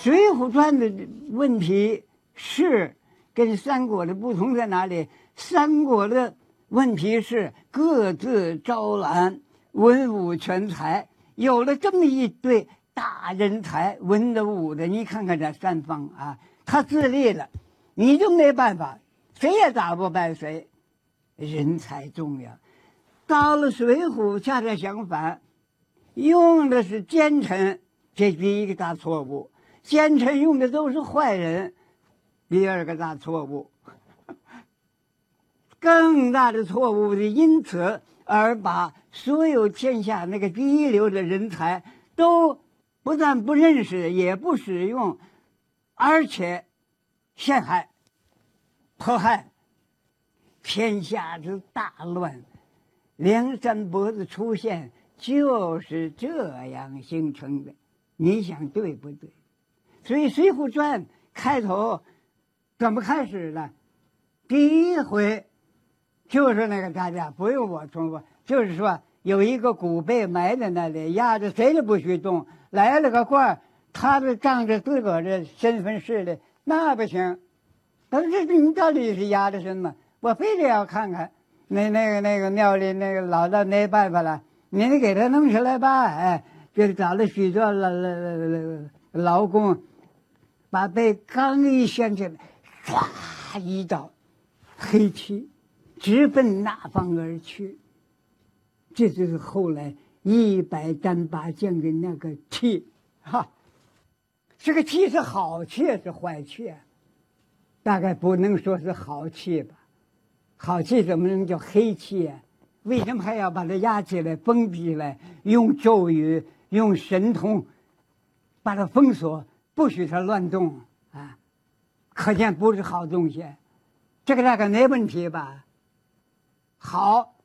水浒传》的问题是跟三国的不同在哪里？三国的问题是各自招揽文武全才，有了这么一堆大人才，文的武的，你看看这三方啊，他自立了，你就没办法，谁也打不败谁。人才重要，到了《水浒》恰恰相反，用的是奸臣，这第一个大错误。奸臣用的都是坏人，第二个大错误。更大的错误是因此而把所有天下那个第一流的人才都不但不认识，也不使用，而且陷害、迫害，天下之大乱。梁山伯的出现就是这样形成的，你想对不对？所以《水浒传》开头怎么开始的？第一回。就是那个大家不用我重复，就是说有一个古贝埋在那里，压着谁都不许动。来了个官他是仗着自个儿的身份势力，那不行。他说：“这你到底是压着什么？我非得要看看。那那个那个庙里那个老道没办法了，你得给他弄出来吧。哎，就找了许多劳劳劳工，把背刚一掀起来，唰一道黑气。”直奔那方而去，这就是后来一百单八将的那个气，哈，这个气是好气还是坏气？大概不能说是好气吧，好气怎么能叫黑气啊？为什么还要把它压起来、封闭来？用咒语、用神通把它封锁，不许他乱动啊！可见不是好东西，这个大概没问题吧？好，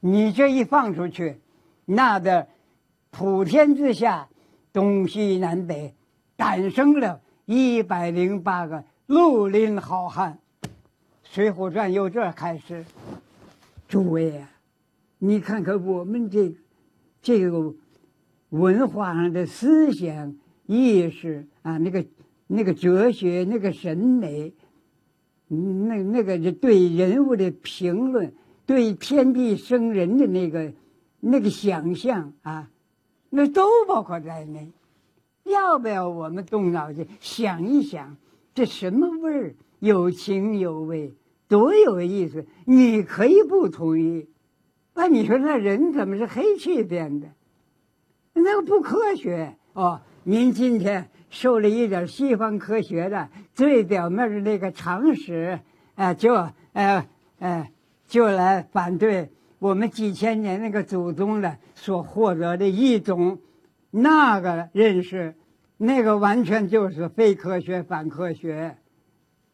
你这一放出去，那的普天之下，东西南北，诞生了一百零八个绿林好汉，《水浒传》由这开始。诸位啊，你看看我们这这个文化上的思想意识啊，那个那个哲学，那个审美，那那个对人物的评论。对天地生人的那个那个想象啊，那都包括在内。要不要我们动脑筋想一想，这什么味儿？有情有味，多有意思！你可以不同意，那你说那人怎么是黑气变的？那个不科学哦。您今天受了一点西方科学的最表面的那个常识，啊，就呃呃。就来反对我们几千年那个祖宗的所获得的一种那个认识，那个完全就是非科学、反科学。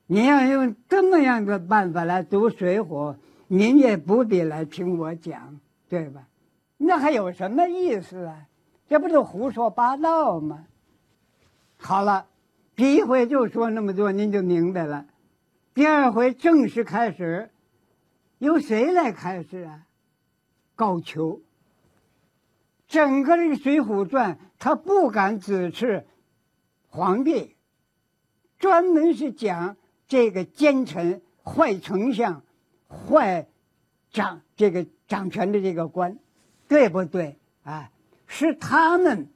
你要用这么样的办法来读《水浒》，您也不必来听我讲，对吧？那还有什么意思啊？这不就胡说八道吗？好了，第一回就说那么多，您就明白了。第二回正式开始。由谁来开始啊？高俅。整个这个《水浒传》，他不敢指斥皇帝，专门是讲这个奸臣、坏丞相、坏掌这个掌权的这个官，对不对啊？是他们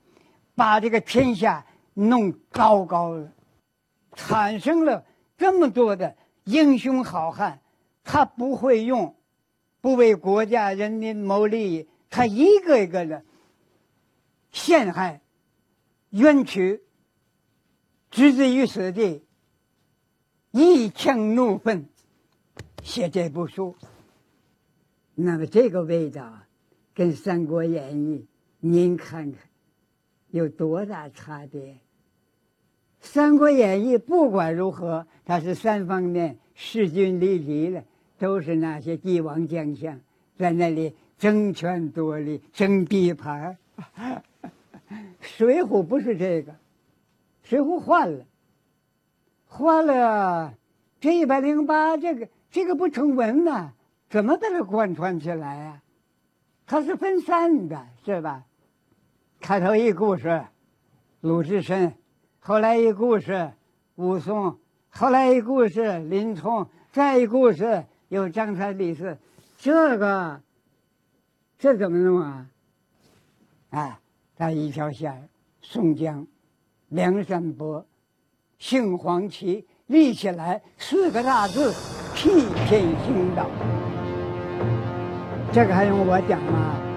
把这个天下弄糟糕了，产生了这么多的英雄好汉。他不会用，不为国家人民谋利益，他一个一个的陷害、冤屈，置之于死地，一腔怒愤，写这部书。那么这个味道，跟《三国演义》，您看看有多大差别？《三国演义》不管如何，它是三方面势均力敌的。都是那些帝王将相在那里争权夺利、争地盘 水浒不是这个，水浒换了，换了这一百零八，这个这个不成文呐，怎么把它贯穿起来啊？它是分散的，是吧？开头一故事，鲁智深后来一故事武松，后来一故事林冲，再一故事有张三李四，这个这怎么弄啊？啊，他一条线宋江、梁山伯、杏黄旗立起来四个大字：替天行道。这个还用我讲吗？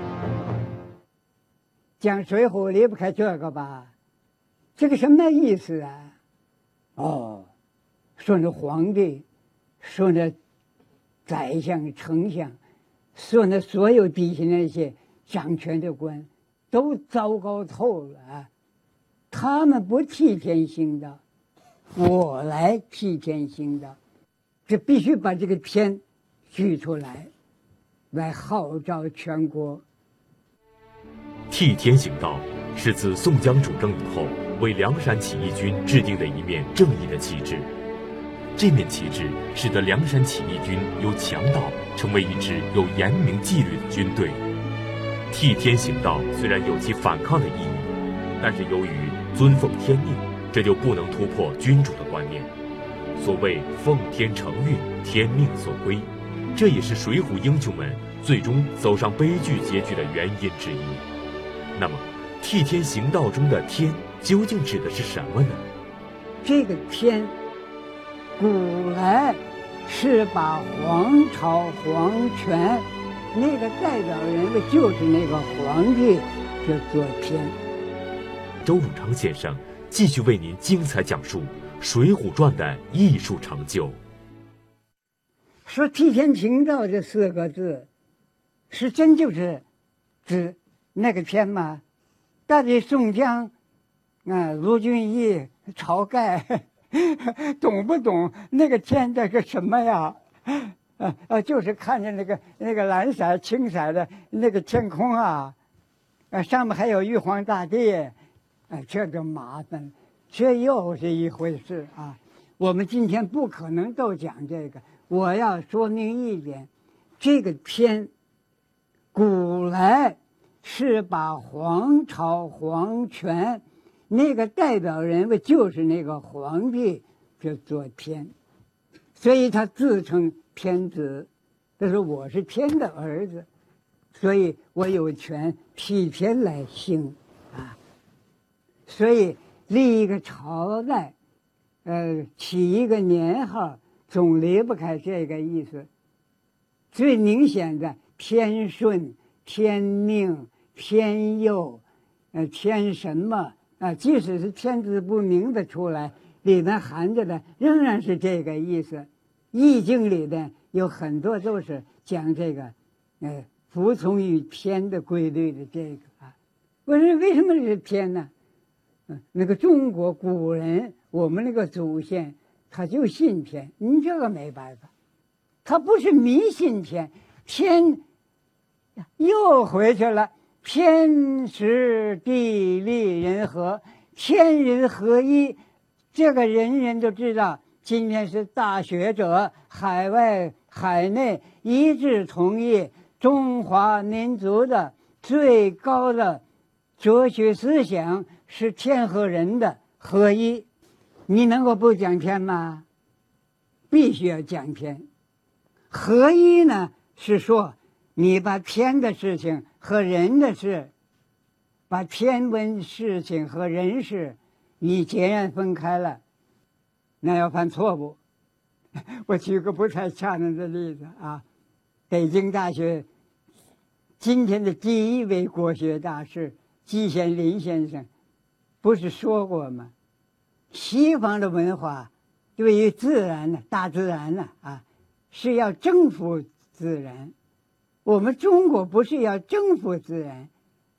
讲《水浒》离不开这个吧？这个什么意思啊？哦，说那皇帝，说那宰相、丞相，说那所有底下那些掌权的官，都糟糕透了！他们不替天行道，我来替天行道，这必须把这个天举出来。来号召全国，替天行道是自宋江主政以后为梁山起义军制定的一面正义的旗帜。这面旗帜使得梁山起义军由强盗成为一支有严明纪律的军队。替天行道虽然有其反抗的意义，但是由于尊奉天命，这就不能突破君主的观念。所谓奉天承运，天命所归。这也是水浒英雄们最终走上悲剧结局的原因之一。那么，替天行道中的“天”究竟指的是什么呢？这个“天”，古来是把皇朝皇权那个代表人物，就是那个皇帝，叫做天。周汝昌先生继续为您精彩讲述《水浒传》的艺术成就。说“替天行道”这四个字，是真就是指那个天吗？到底宋江、啊卢俊义、晁盖 懂不懂那个天这个什么呀？啊啊，就是看见那个那个蓝色、青色的那个天空啊，啊上面还有玉皇大帝，啊这就麻烦，这又是一回事啊。我们今天不可能都讲这个。我要说明一点，这个天，古来是把皇朝皇权那个代表人物就是那个皇帝叫做天，所以他自称天子，他说我是天的儿子，所以我有权替天来行啊，所以立一个朝代，呃，起一个年号。总离不开这个意思。最明显的天顺、天命、天佑，呃，天什么啊？即使是天字不明的出来，里面含着的仍然是这个意思。易经里的有很多都是讲这个，呃，服从于天的规律的这个啊。我说为什么是天呢？嗯，那个中国古人，我们那个祖先。他就信天，你这个没办法，他不是迷信天，天又回去了，天时地利人和，天人合一，这个人人都知道。今天是大学者海外海内一致同意，中华民族的最高的哲学思想是天和人的合一。你能够不讲天吗？必须要讲天。合一呢，是说你把天的事情和人的事，把天文事情和人事，你截然分开了，那要犯错误。我举个不太恰当的例子啊，北京大学今天的第一位国学大师季羡林先生，不是说过吗？西方的文化对于自然呢，大自然呢，啊，是要征服自然。我们中国不是要征服自然，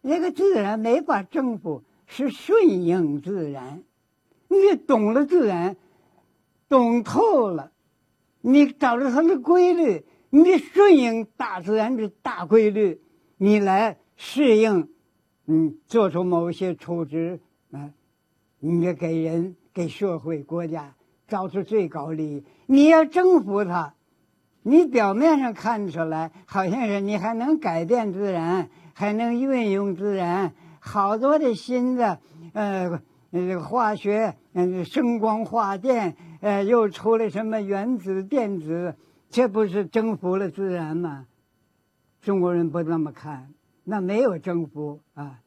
那个自然没法征服，是顺应自然。你懂了自然，懂透了，你找到它的规律，你顺应大自然的大规律，你来适应，嗯，做出某些处置啊，你给人。给社会、国家找出最高利益。你要征服它，你表面上看出来好像是你还能改变自然，还能运用自然，好多的新的呃这个化学，嗯，声光化电，呃，又出了什么原子、电子，这不是征服了自然吗？中国人不那么看，那没有征服啊，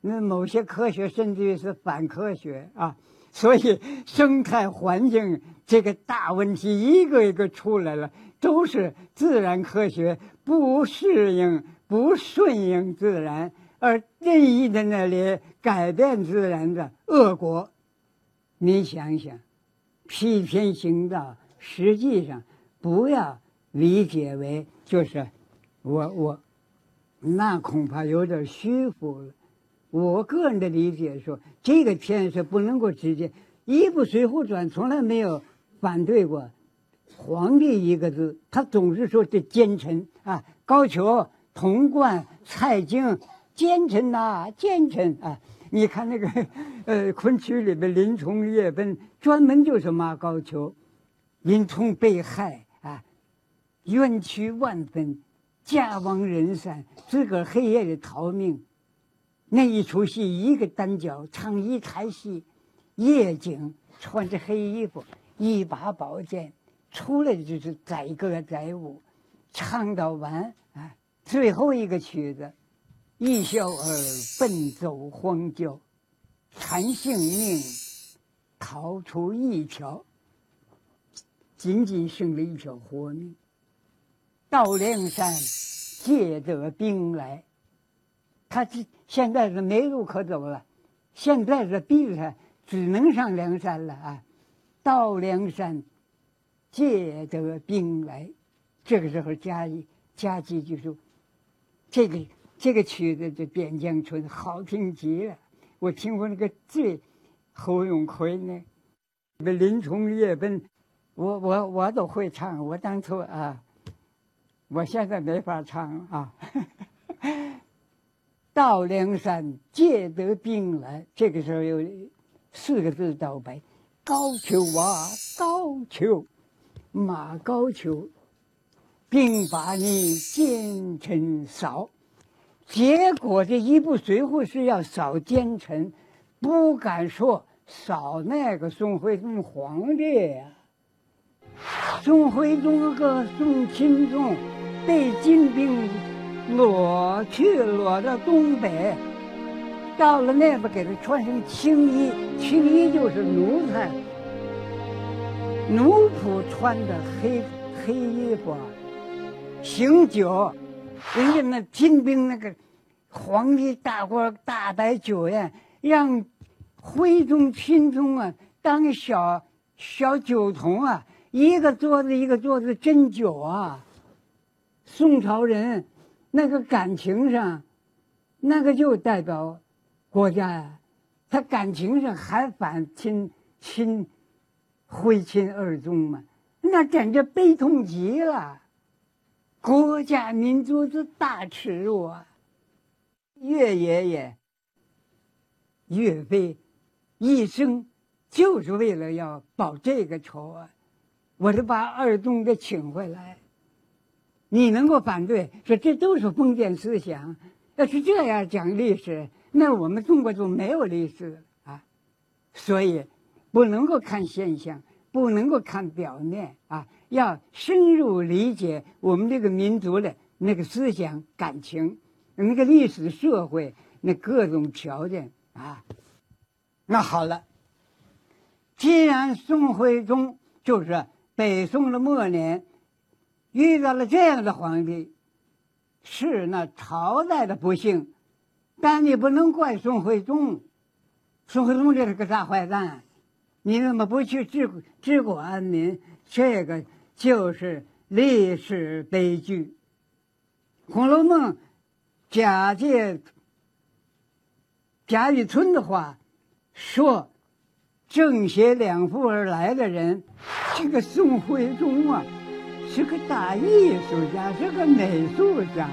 那某些科学甚至于是反科学啊。所以生态环境这个大问题一个一个出来了，都是自然科学不适应、不顺应自然，而任意在那里改变自然的恶果。你想想，批评行道，实际上不要理解为就是我我，那恐怕有点虚浮了。我个人的理解说，这个天是不能够直接。一部《水浒传》从来没有反对过皇帝一个字，他总是说这奸臣啊，高俅、童贯、蔡京，奸臣呐，奸臣啊！你看那个 呃，昆曲里边林冲夜奔，专门就是骂高俅，林冲被害啊，冤屈万分，家亡人散，自个儿黑夜里逃命。那一出戏，一个单脚唱一台戏，夜景穿着黑衣服，一把宝剑，出来就是载歌载舞，唱到完啊，最后一个曲子，一笑而奔走荒郊，谈性命，逃出一条，仅仅剩了一条活命。到梁山，借得兵来。他这现在是没路可走了，现在是逼着他只能上梁山了啊！到梁山，借得兵来，这个时候加一加几句说：“这个这个曲子这《边疆春》好听极了。”我听过那个最侯永奎呢，那林冲夜奔，我我我都会唱。我当初啊，我现在没法唱啊。到梁山借得兵来，这个时候有四个字道白：高俅啊，高俅，马高俅，并把你奸臣扫。结果这一步随后》是要扫奸臣，不敢说扫那个宋徽宗皇帝呀。宋徽宗和宋钦宗被金兵。裸去裸到东北，到了那边给他穿成青衣，青衣就是奴才，奴仆穿的黑黑衣服，醒酒，人家那金兵那个皇帝大锅大摆酒宴，让徽宗钦宗啊当小小酒童啊，一个桌子一个桌子斟酒啊，宋朝人。那个感情上，那个就代表国家呀。他感情上还反亲亲徽钦二宗嘛，那简直悲痛极了，国家民族之大耻辱啊！岳爷爷、岳飞一生就是为了要报这个仇啊！我就把二宗给请回来。你能够反对说这都是封建思想？要是这样讲历史，那我们中国就没有历史了啊！所以不能够看现象，不能够看表面啊，要深入理解我们这个民族的那个思想感情，那个历史社会那各种条件啊。那好了，既然宋徽宗就是北宋的末年。遇到了这样的皇帝，是那朝代的不幸，但你不能怪宋徽宗。宋徽宗这是个大坏蛋，你怎么不去治治国安民？这个就是历史悲剧。《红楼梦》假借贾雨村的话说：“正邪两副而来的人，这个宋徽宗啊。”是个大艺术家，是个美术家。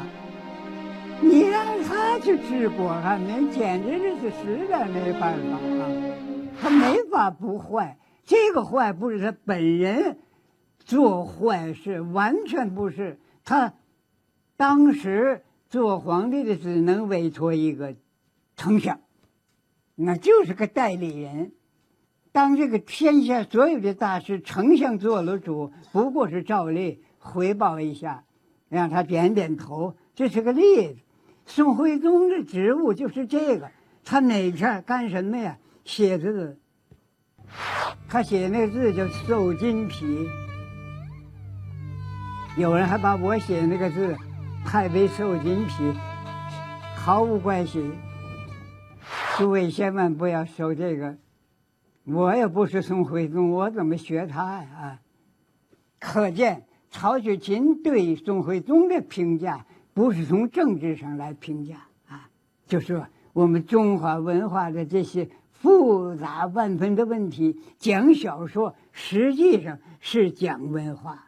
你让他去治国安民，简直是实在没办法啊！他没法不坏，这个坏不是他本人做坏事，完全不是他。当时做皇帝的只能委托一个丞相，那就是个代理人。当这个天下所有的大事，丞相做了主，不过是照例回报一下，让他点点头，这是个例子。宋徽宗的职务就是这个，他哪天干什么呀？写字。他写那个字叫“瘦金皮”，有人还把我写那个字“太尉瘦金皮”，毫无关系。诸位千万不要收这个，我也不是宋徽宗，我怎么学他呀？啊可见曹雪芹对宋徽宗的评价不是从政治上来评价啊，就说我们中华文化的这些。复杂万分的问题，讲小说实际上是讲文化。